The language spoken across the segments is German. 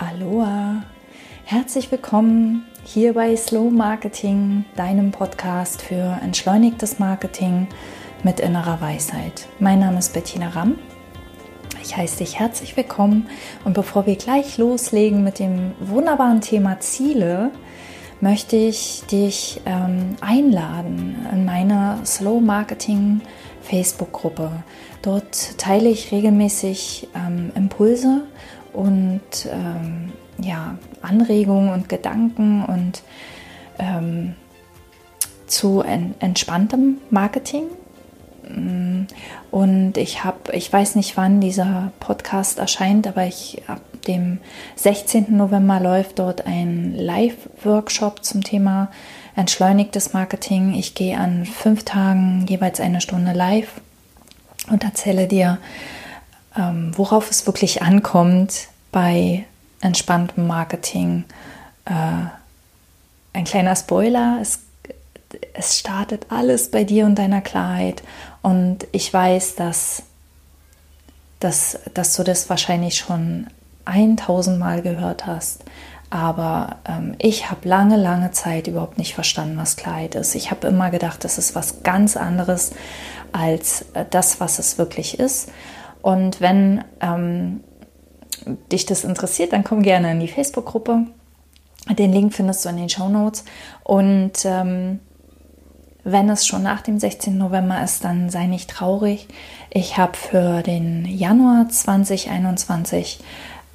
Aloha! Herzlich willkommen hier bei Slow Marketing, deinem Podcast für entschleunigtes Marketing mit innerer Weisheit. Mein Name ist Bettina Ramm. Ich heiße dich herzlich willkommen und bevor wir gleich loslegen mit dem wunderbaren Thema Ziele, möchte ich dich ähm, einladen in meine Slow Marketing Facebook-Gruppe. Dort teile ich regelmäßig ähm, Impulse und ähm, ja, Anregungen und Gedanken und ähm, zu en entspanntem Marketing. Mm, und ich habe, ich weiß nicht, wann dieser Podcast erscheint, aber ich ab dem 16. November läuft dort ein Live-Workshop zum Thema entschleunigtes Marketing. Ich gehe an fünf Tagen jeweils eine Stunde live und erzähle dir, ähm, worauf es wirklich ankommt bei entspanntem Marketing. Äh, ein kleiner Spoiler, es, es startet alles bei dir und deiner Klarheit. Und ich weiß, dass, dass, dass du das wahrscheinlich schon 1000 Mal gehört hast. Aber ähm, ich habe lange, lange Zeit überhaupt nicht verstanden, was Klarheit ist. Ich habe immer gedacht, das ist was ganz anderes als äh, das, was es wirklich ist. Und wenn ähm, dich das interessiert, dann komm gerne in die Facebook-Gruppe. Den Link findest du in den Show Notes. Und ähm, wenn es schon nach dem 16. November ist, dann sei nicht traurig. Ich habe für den Januar 2021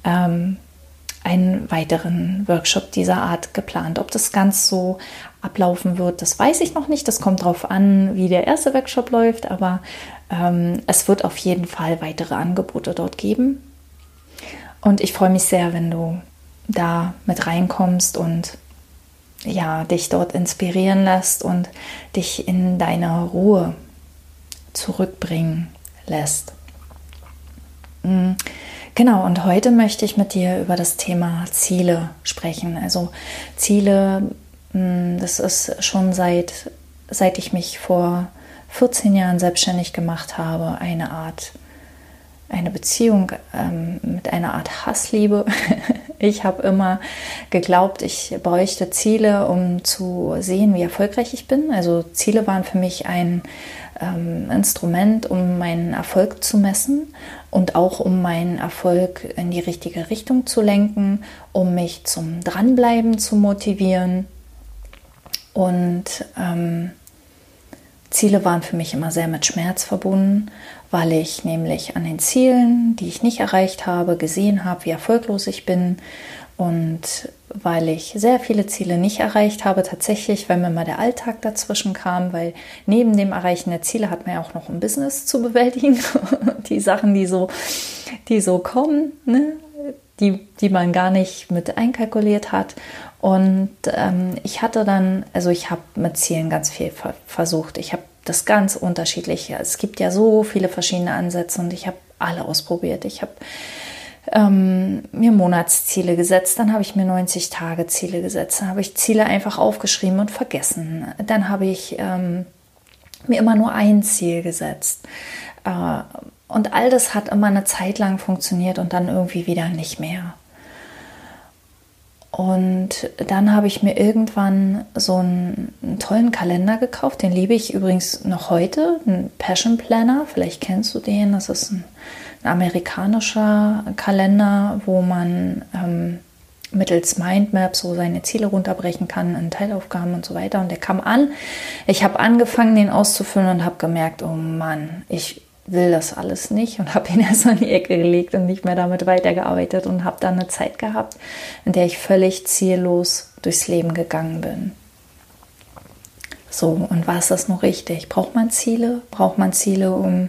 ähm, einen weiteren Workshop dieser Art geplant. Ob das ganz so ablaufen wird, das weiß ich noch nicht. Das kommt darauf an, wie der erste Workshop läuft, aber es wird auf jeden Fall weitere Angebote dort geben. Und ich freue mich sehr, wenn du da mit reinkommst und ja, dich dort inspirieren lässt und dich in deine Ruhe zurückbringen lässt. Mm, genau, und heute möchte ich mit dir über das Thema Ziele sprechen. Also Ziele, mm, das ist schon seit, seit ich mich vor 14 Jahren selbstständig gemacht habe, eine Art eine Beziehung ähm, mit einer Art Hassliebe. ich habe immer geglaubt, ich bräuchte Ziele, um zu sehen, wie erfolgreich ich bin. Also Ziele waren für mich ein ähm, Instrument, um meinen Erfolg zu messen und auch um meinen Erfolg in die richtige Richtung zu lenken, um mich zum Dranbleiben zu motivieren. Und ähm, Ziele waren für mich immer sehr mit Schmerz verbunden weil ich nämlich an den Zielen, die ich nicht erreicht habe, gesehen habe, wie erfolglos ich bin und weil ich sehr viele Ziele nicht erreicht habe, tatsächlich, weil mir mal der Alltag dazwischen kam, weil neben dem Erreichen der Ziele hat man ja auch noch ein Business zu bewältigen. die Sachen, die so, die so kommen, ne? Die, die man gar nicht mit einkalkuliert hat. Und ähm, ich hatte dann, also ich habe mit Zielen ganz viel versucht. Ich habe das ganz unterschiedlich. Es gibt ja so viele verschiedene Ansätze und ich habe alle ausprobiert. Ich habe ähm, mir Monatsziele gesetzt, dann habe ich mir 90 Tage Ziele gesetzt, dann habe ich Ziele einfach aufgeschrieben und vergessen. Dann habe ich ähm, mir immer nur ein Ziel gesetzt. Äh, und all das hat immer eine Zeit lang funktioniert und dann irgendwie wieder nicht mehr. Und dann habe ich mir irgendwann so einen, einen, tollen Kalender gekauft. Den liebe ich übrigens noch heute. Ein Passion Planner. Vielleicht kennst du den. Das ist ein, ein amerikanischer Kalender, wo man ähm, mittels Mindmap so seine Ziele runterbrechen kann in Teilaufgaben und so weiter. Und der kam an. Ich habe angefangen, den auszufüllen und habe gemerkt, oh Mann, ich will das alles nicht und habe ihn erst an die Ecke gelegt und nicht mehr damit weitergearbeitet und habe dann eine Zeit gehabt, in der ich völlig ziellos durchs Leben gegangen bin. So, und war es das noch richtig? Braucht man Ziele? Braucht man Ziele, um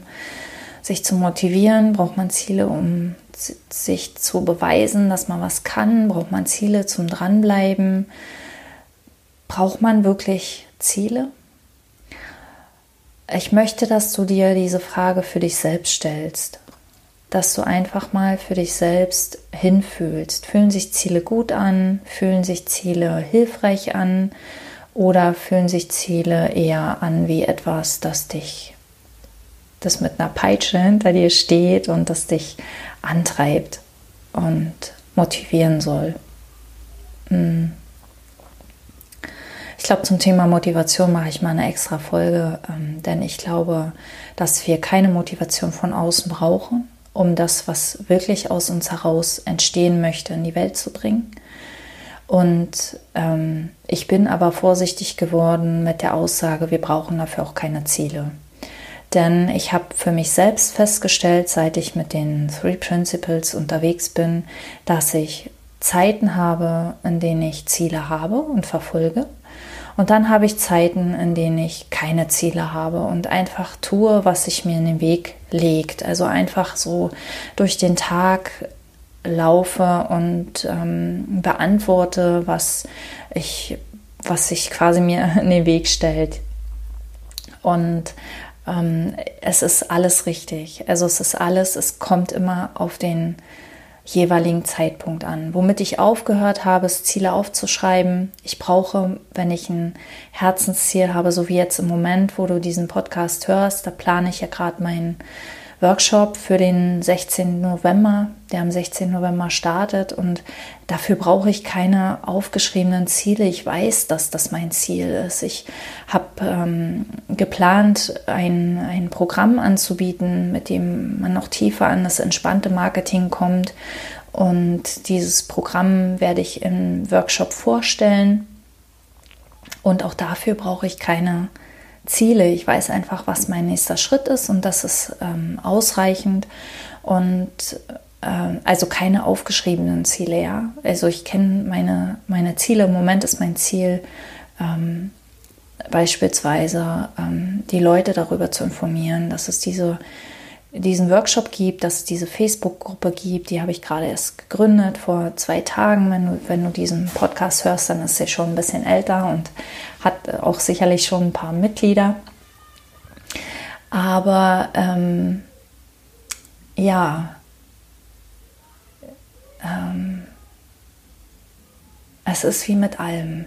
sich zu motivieren? Braucht man Ziele, um sich zu beweisen, dass man was kann? Braucht man Ziele zum Dranbleiben? Braucht man wirklich Ziele? Ich möchte, dass du dir diese Frage für dich selbst stellst. Dass du einfach mal für dich selbst hinfühlst. Fühlen sich Ziele gut an? Fühlen sich Ziele hilfreich an? Oder fühlen sich Ziele eher an wie etwas, das dich, das mit einer Peitsche hinter dir steht und das dich antreibt und motivieren soll. Hm. Ich glaube, zum Thema Motivation mache ich mal eine extra Folge, ähm, denn ich glaube, dass wir keine Motivation von außen brauchen, um das, was wirklich aus uns heraus entstehen möchte, in die Welt zu bringen. Und ähm, ich bin aber vorsichtig geworden mit der Aussage, wir brauchen dafür auch keine Ziele. Denn ich habe für mich selbst festgestellt, seit ich mit den Three Principles unterwegs bin, dass ich Zeiten habe, in denen ich Ziele habe und verfolge. Und dann habe ich Zeiten, in denen ich keine Ziele habe und einfach tue, was sich mir in den Weg legt. Also einfach so durch den Tag laufe und ähm, beantworte, was ich, was sich quasi mir in den Weg stellt. Und ähm, es ist alles richtig. Also es ist alles, es kommt immer auf den jeweiligen Zeitpunkt an. Womit ich aufgehört habe, ist Ziele aufzuschreiben. Ich brauche, wenn ich ein Herzensziel habe, so wie jetzt im Moment, wo du diesen Podcast hörst, da plane ich ja gerade meinen Workshop für den 16. November, der am 16. November startet. Und dafür brauche ich keine aufgeschriebenen Ziele. Ich weiß, dass das mein Ziel ist. Ich habe ähm, geplant, ein, ein Programm anzubieten, mit dem man noch tiefer an das entspannte Marketing kommt. Und dieses Programm werde ich im Workshop vorstellen. Und auch dafür brauche ich keine Ziele. Ich weiß einfach, was mein nächster Schritt ist und das ist ähm, ausreichend. Und ähm, also keine aufgeschriebenen Ziele, ja. Also ich kenne meine, meine Ziele. Im Moment ist mein Ziel ähm, beispielsweise ähm, die Leute darüber zu informieren, dass es diese diesen Workshop gibt, dass es diese Facebook-Gruppe gibt. Die habe ich gerade erst gegründet vor zwei Tagen. Wenn du, wenn du diesen Podcast hörst, dann ist sie schon ein bisschen älter und hat auch sicherlich schon ein paar Mitglieder. Aber ähm, ja, ähm, es ist wie mit allem.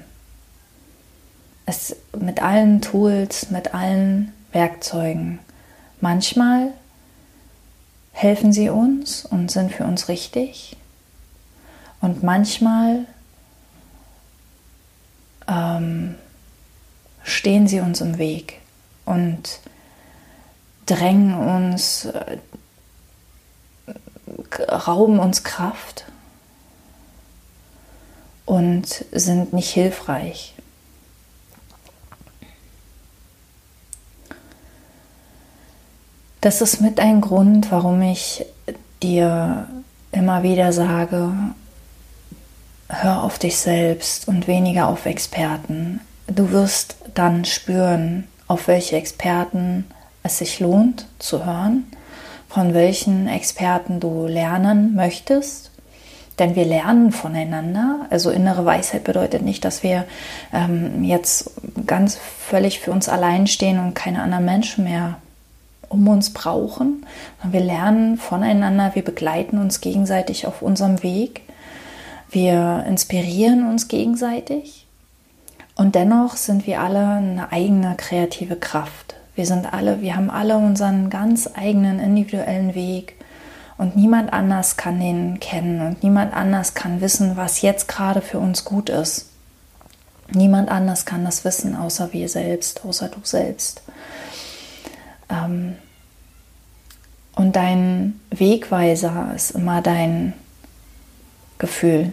Es, mit allen Tools, mit allen Werkzeugen. Manchmal helfen sie uns und sind für uns richtig. Und manchmal ähm, stehen sie uns im Weg und drängen uns, äh, rauben uns Kraft und sind nicht hilfreich. Das ist mit ein Grund, warum ich dir immer wieder sage, hör auf dich selbst und weniger auf Experten. Du wirst dann spüren, auf welche Experten es sich lohnt zu hören, von welchen Experten du lernen möchtest. Denn wir lernen voneinander. Also innere Weisheit bedeutet nicht, dass wir ähm, jetzt ganz völlig für uns allein stehen und keine anderen Menschen mehr um uns brauchen. Wir lernen voneinander, wir begleiten uns gegenseitig auf unserem Weg, wir inspirieren uns gegenseitig und dennoch sind wir alle eine eigene kreative Kraft. Wir sind alle, wir haben alle unseren ganz eigenen individuellen Weg und niemand anders kann den kennen und niemand anders kann wissen, was jetzt gerade für uns gut ist. Niemand anders kann das wissen, außer wir selbst, außer du selbst. Ähm, und dein Wegweiser ist immer dein Gefühl.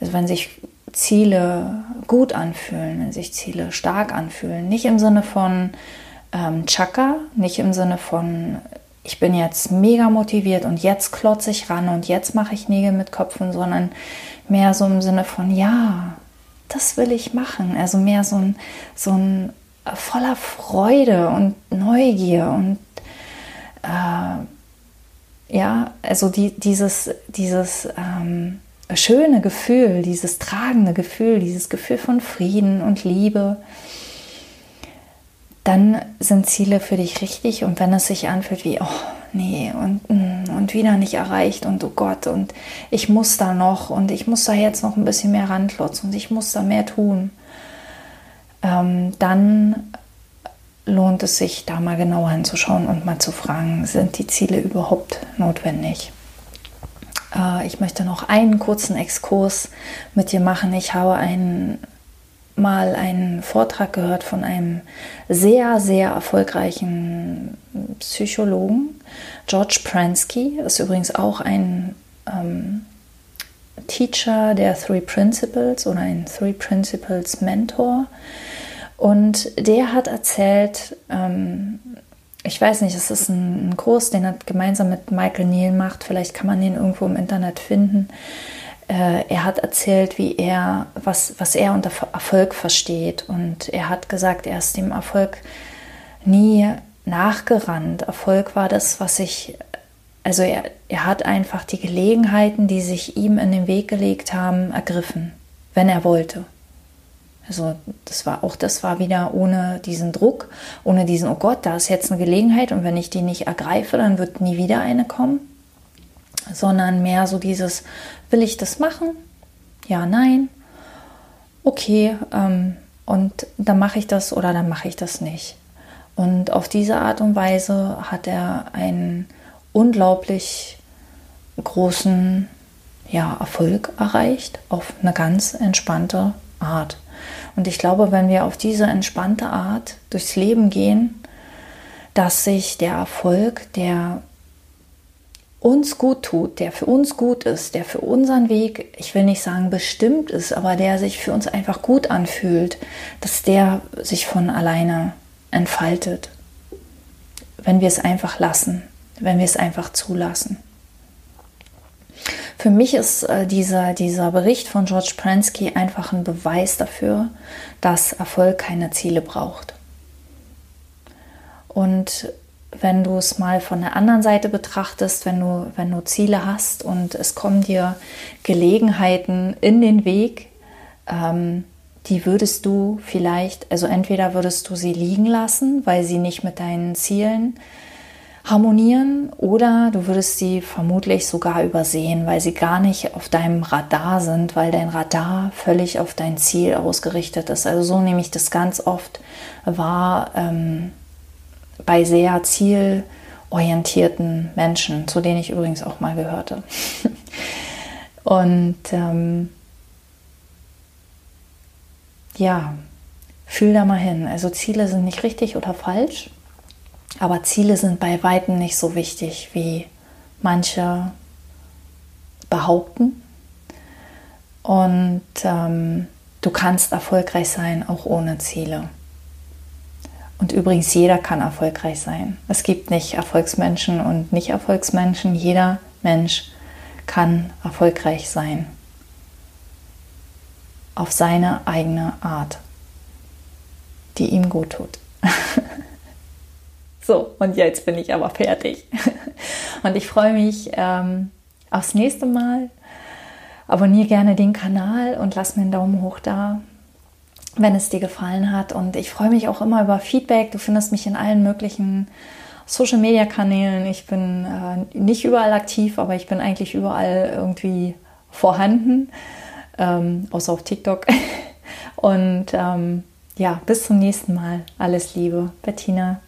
Also wenn sich Ziele gut anfühlen, wenn sich Ziele stark anfühlen, nicht im Sinne von ähm, Chaka, nicht im Sinne von ich bin jetzt mega motiviert und jetzt klotze ich ran und jetzt mache ich Nägel mit Köpfen, sondern mehr so im Sinne von ja, das will ich machen. Also mehr so ein, so ein voller Freude und Neugier und äh, ja, also die, dieses, dieses ähm, schöne Gefühl, dieses tragende Gefühl, dieses Gefühl von Frieden und Liebe, dann sind Ziele für dich richtig. Und wenn es sich anfühlt wie, oh nee, und, mm, und wieder nicht erreicht und oh Gott, und ich muss da noch und ich muss da jetzt noch ein bisschen mehr ranklotzen und ich muss da mehr tun, ähm, dann lohnt es sich, da mal genauer hinzuschauen und mal zu fragen, sind die Ziele überhaupt notwendig? Äh, ich möchte noch einen kurzen Exkurs mit dir machen. Ich habe einen, mal einen Vortrag gehört von einem sehr, sehr erfolgreichen Psychologen. George Pransky ist übrigens auch ein ähm, Teacher der Three Principles oder ein Three Principles Mentor. Und der hat erzählt, ähm, ich weiß nicht, es ist ein, ein, Kurs, den er gemeinsam mit Michael Neal macht. Vielleicht kann man den irgendwo im Internet finden. Äh, er hat erzählt, wie er, was, was er unter Erfolg versteht. Und er hat gesagt, er ist dem Erfolg nie nachgerannt. Erfolg war das, was ich, also er, er hat einfach die Gelegenheiten, die sich ihm in den Weg gelegt haben, ergriffen, wenn er wollte. Also das war auch das war wieder ohne diesen Druck, ohne diesen, oh Gott, da ist jetzt eine Gelegenheit und wenn ich die nicht ergreife, dann wird nie wieder eine kommen. Sondern mehr so dieses, will ich das machen? Ja, nein. Okay, ähm, und dann mache ich das oder dann mache ich das nicht. Und auf diese Art und Weise hat er einen unglaublich großen ja, Erfolg erreicht, auf eine ganz entspannte Art. Und ich glaube, wenn wir auf diese entspannte Art durchs Leben gehen, dass sich der Erfolg, der uns gut tut, der für uns gut ist, der für unseren Weg, ich will nicht sagen bestimmt ist, aber der sich für uns einfach gut anfühlt, dass der sich von alleine entfaltet, wenn wir es einfach lassen, wenn wir es einfach zulassen. Für mich ist äh, dieser, dieser Bericht von George Pransky einfach ein Beweis dafür, dass Erfolg keine Ziele braucht. Und wenn du es mal von der anderen Seite betrachtest, wenn du, wenn du Ziele hast und es kommen dir Gelegenheiten in den Weg, ähm, die würdest du vielleicht, also entweder würdest du sie liegen lassen, weil sie nicht mit deinen Zielen harmonieren oder du würdest sie vermutlich sogar übersehen, weil sie gar nicht auf deinem Radar sind, weil dein Radar völlig auf dein Ziel ausgerichtet ist. Also so nehme ich das ganz oft wahr ähm, bei sehr zielorientierten Menschen, zu denen ich übrigens auch mal gehörte. Und ähm, ja, fühl da mal hin. Also Ziele sind nicht richtig oder falsch. Aber Ziele sind bei weitem nicht so wichtig, wie manche behaupten. Und ähm, du kannst erfolgreich sein, auch ohne Ziele. Und übrigens, jeder kann erfolgreich sein. Es gibt nicht Erfolgsmenschen und Nicht-Erfolgsmenschen. Jeder Mensch kann erfolgreich sein. Auf seine eigene Art, die ihm gut tut. So, und jetzt bin ich aber fertig. Und ich freue mich ähm, aufs nächste Mal. Abonniere gerne den Kanal und lass mir einen Daumen hoch da, wenn es dir gefallen hat. Und ich freue mich auch immer über Feedback. Du findest mich in allen möglichen Social Media Kanälen. Ich bin äh, nicht überall aktiv, aber ich bin eigentlich überall irgendwie vorhanden, ähm, außer auf TikTok. Und ähm, ja, bis zum nächsten Mal. Alles Liebe, Bettina.